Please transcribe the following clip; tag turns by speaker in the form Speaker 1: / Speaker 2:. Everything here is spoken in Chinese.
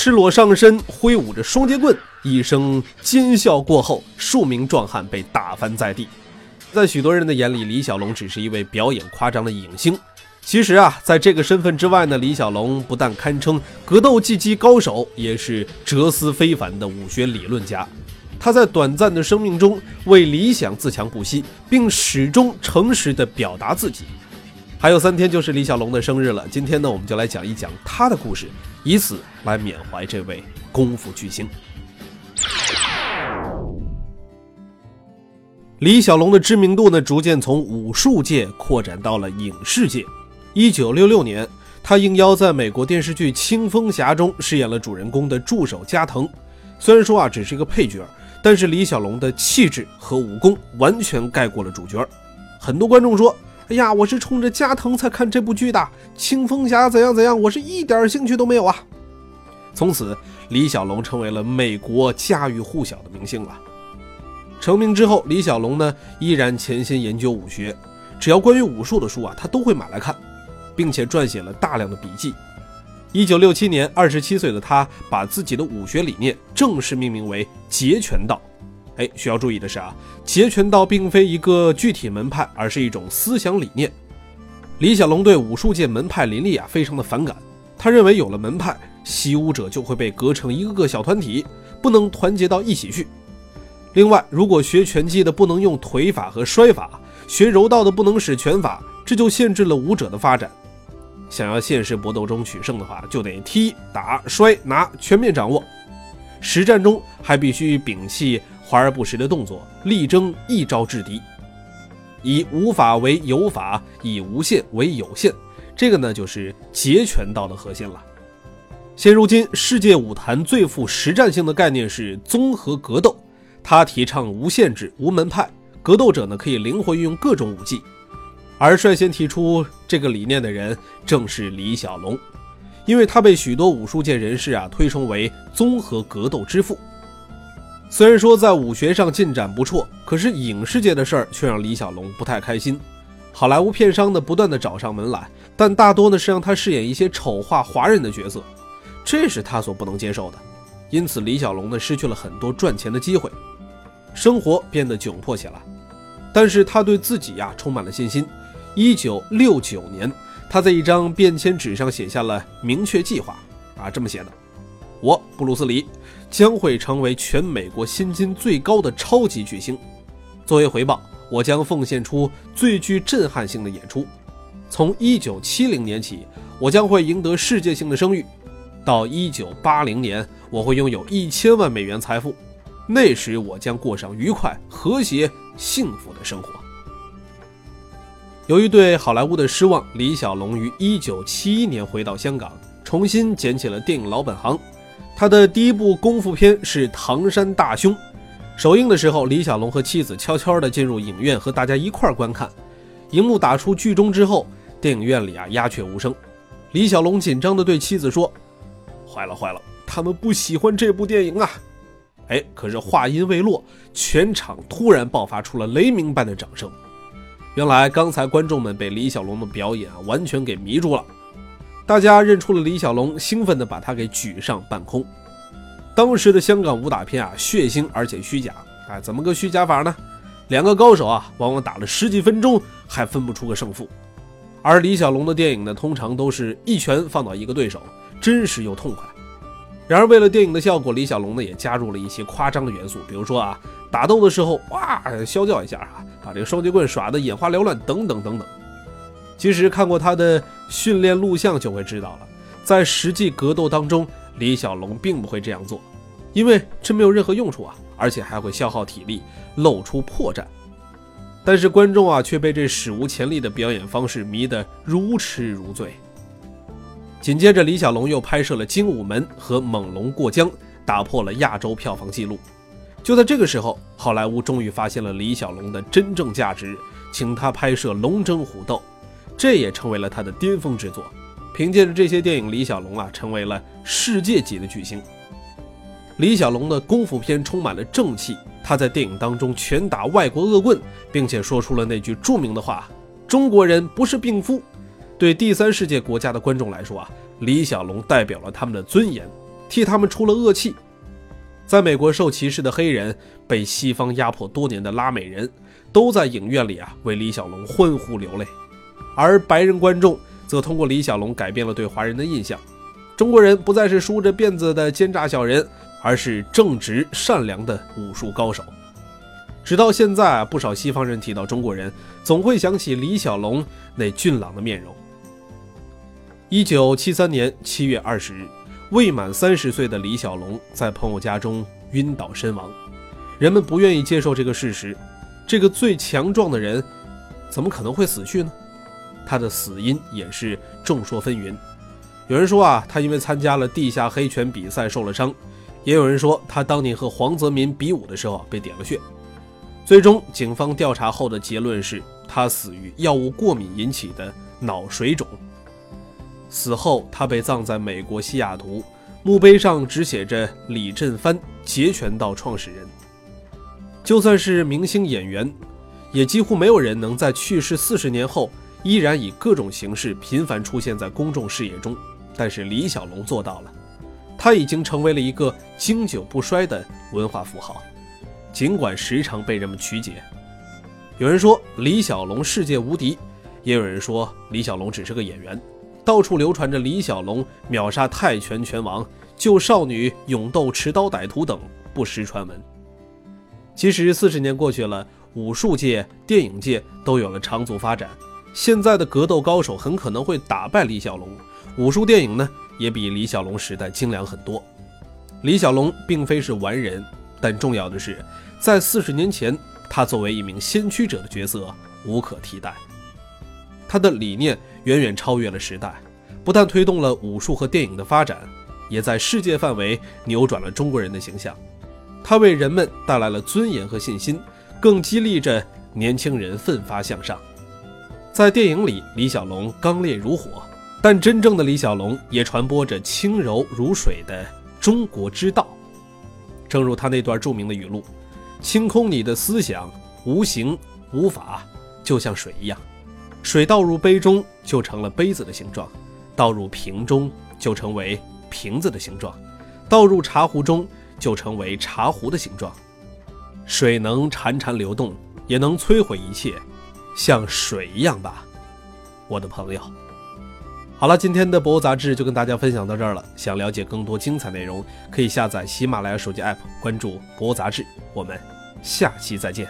Speaker 1: 赤裸上身，挥舞着双截棍，一声尖笑过后，数名壮汉被打翻在地。在许多人的眼里，李小龙只是一位表演夸张的影星。其实啊，在这个身份之外呢，李小龙不但堪称格斗技击高手，也是哲思非凡的武学理论家。他在短暂的生命中为理想自强不息，并始终诚实地表达自己。还有三天就是李小龙的生日了，今天呢，我们就来讲一讲他的故事，以此来缅怀这位功夫巨星。李小龙的知名度呢，逐渐从武术界扩展到了影视界。一九六六年，他应邀在美国电视剧《青蜂侠》中饰演了主人公的助手加藤。虽然说啊，只是一个配角，但是李小龙的气质和武功完全盖过了主角。很多观众说。哎呀，我是冲着加藤才看这部剧的，青风侠怎样怎样，我是一点兴趣都没有啊。从此，李小龙成为了美国家喻户晓的明星了。成名之后，李小龙呢依然潜心研究武学，只要关于武术的书啊，他都会买来看，并且撰写了大量的笔记。一九六七年，二十七岁的他把自己的武学理念正式命名为截拳道。哎，需要注意的是啊，截拳道并非一个具体门派，而是一种思想理念。李小龙对武术界门派林立啊非常的反感，他认为有了门派，习武者就会被隔成一个个小团体，不能团结到一起去。另外，如果学拳击的不能用腿法和摔法，学柔道的不能使拳法，这就限制了武者的发展。想要现实搏斗中取胜的话，就得踢、打、摔、拿全面掌握。实战中还必须摒弃。华而不实的动作，力争一招制敌，以无法为有法，以无限为有限，这个呢就是截拳道的核心了。现如今，世界武坛最富实战性的概念是综合格斗，它提倡无限制、无门派，格斗者呢可以灵活运用各种武技。而率先提出这个理念的人正是李小龙，因为他被许多武术界人士啊推崇为综合格斗之父。虽然说在武学上进展不错，可是影视界的事儿却让李小龙不太开心。好莱坞片商呢不断的找上门来，但大多呢是让他饰演一些丑化华人的角色，这是他所不能接受的。因此，李小龙呢失去了很多赚钱的机会，生活变得窘迫起来。但是他对自己呀充满了信心。一九六九年，他在一张便签纸上写下了明确计划，啊，这么写的：我布鲁斯李。将会成为全美国薪金最高的超级巨星。作为回报，我将奉献出最具震撼性的演出。从1970年起，我将会赢得世界性的声誉。到1980年，我会拥有一千万美元财富。那时，我将过上愉快、和谐、幸福的生活。由于对好莱坞的失望，李小龙于1971年回到香港，重新捡起了电影老本行。他的第一部功夫片是《唐山大兄》，首映的时候，李小龙和妻子悄悄地进入影院和大家一块观看。荧幕打出剧终之后，电影院里啊鸦雀无声。李小龙紧张地对妻子说：“坏了坏了，他们不喜欢这部电影啊！”哎，可是话音未落，全场突然爆发出了雷鸣般的掌声。原来刚才观众们被李小龙的表演啊完全给迷住了。大家认出了李小龙，兴奋地把他给举上半空。当时的香港武打片啊，血腥而且虚假。哎，怎么个虚假法呢？两个高手啊，往往打了十几分钟还分不出个胜负。而李小龙的电影呢，通常都是一拳放倒一个对手，真实又痛快。然而，为了电影的效果，李小龙呢也加入了一些夸张的元素，比如说啊，打斗的时候哇啸叫一下啊，把这个双截棍耍得眼花缭乱，等等等等。其实看过他的训练录像就会知道了，在实际格斗当中，李小龙并不会这样做，因为这没有任何用处啊，而且还会消耗体力，露出破绽。但是观众啊却被这史无前例的表演方式迷得如痴如醉。紧接着，李小龙又拍摄了《精武门》和《猛龙过江》，打破了亚洲票房纪录。就在这个时候，好莱坞终于发现了李小龙的真正价值，请他拍摄《龙争虎斗》，这也成为了他的巅峰之作。凭借着这些电影，李小龙啊成为了世界级的巨星。李小龙的功夫片充满了正气，他在电影当中拳打外国恶棍，并且说出了那句著名的话：“中国人不是病夫。”对第三世界国家的观众来说啊，李小龙代表了他们的尊严，替他们出了恶气。在美国受歧视的黑人，被西方压迫多年的拉美人，都在影院里啊为李小龙欢呼流泪，而白人观众则通过李小龙改变了对华人的印象。中国人不再是梳着辫子的奸诈小人，而是正直善良的武术高手。直到现在，不少西方人提到中国人，总会想起李小龙那俊朗的面容。一九七三年七月二十日。未满三十岁的李小龙在朋友家中晕倒身亡，人们不愿意接受这个事实。这个最强壮的人，怎么可能会死去呢？他的死因也是众说纷纭。有人说啊，他因为参加了地下黑拳比赛受了伤；也有人说他当年和黄泽民比武的时候被点了穴。最终，警方调查后的结论是他死于药物过敏引起的脑水肿。死后，他被葬在美国西雅图，墓碑上只写着“李振藩，截拳道创始人”。就算是明星演员，也几乎没有人能在去世四十年后依然以各种形式频繁出现在公众视野中。但是李小龙做到了，他已经成为了一个经久不衰的文化符号，尽管时常被人们曲解。有人说李小龙世界无敌，也有人说李小龙只是个演员。到处流传着李小龙秒杀泰拳拳王、救少女、勇斗持刀歹徒等不实传闻。其实四十年过去了，武术界、电影界都有了长足发展。现在的格斗高手很可能会打败李小龙，武术电影呢也比李小龙时代精良很多。李小龙并非是完人，但重要的是，在四十年前，他作为一名先驱者的角色无可替代。他的理念远远超越了时代，不但推动了武术和电影的发展，也在世界范围扭转了中国人的形象。他为人们带来了尊严和信心，更激励着年轻人奋发向上。在电影里，李小龙刚烈如火，但真正的李小龙也传播着轻柔如水的中国之道。正如他那段著名的语录：“清空你的思想，无形无法，就像水一样。”水倒入杯中就成了杯子的形状，倒入瓶中就成为瓶子的形状，倒入茶壶中就成为茶壶的形状。水能潺潺流动，也能摧毁一切，像水一样吧，我的朋友。好了，今天的博物杂志就跟大家分享到这儿了。想了解更多精彩内容，可以下载喜马拉雅手机 APP，关注博物杂志。我们下期再见。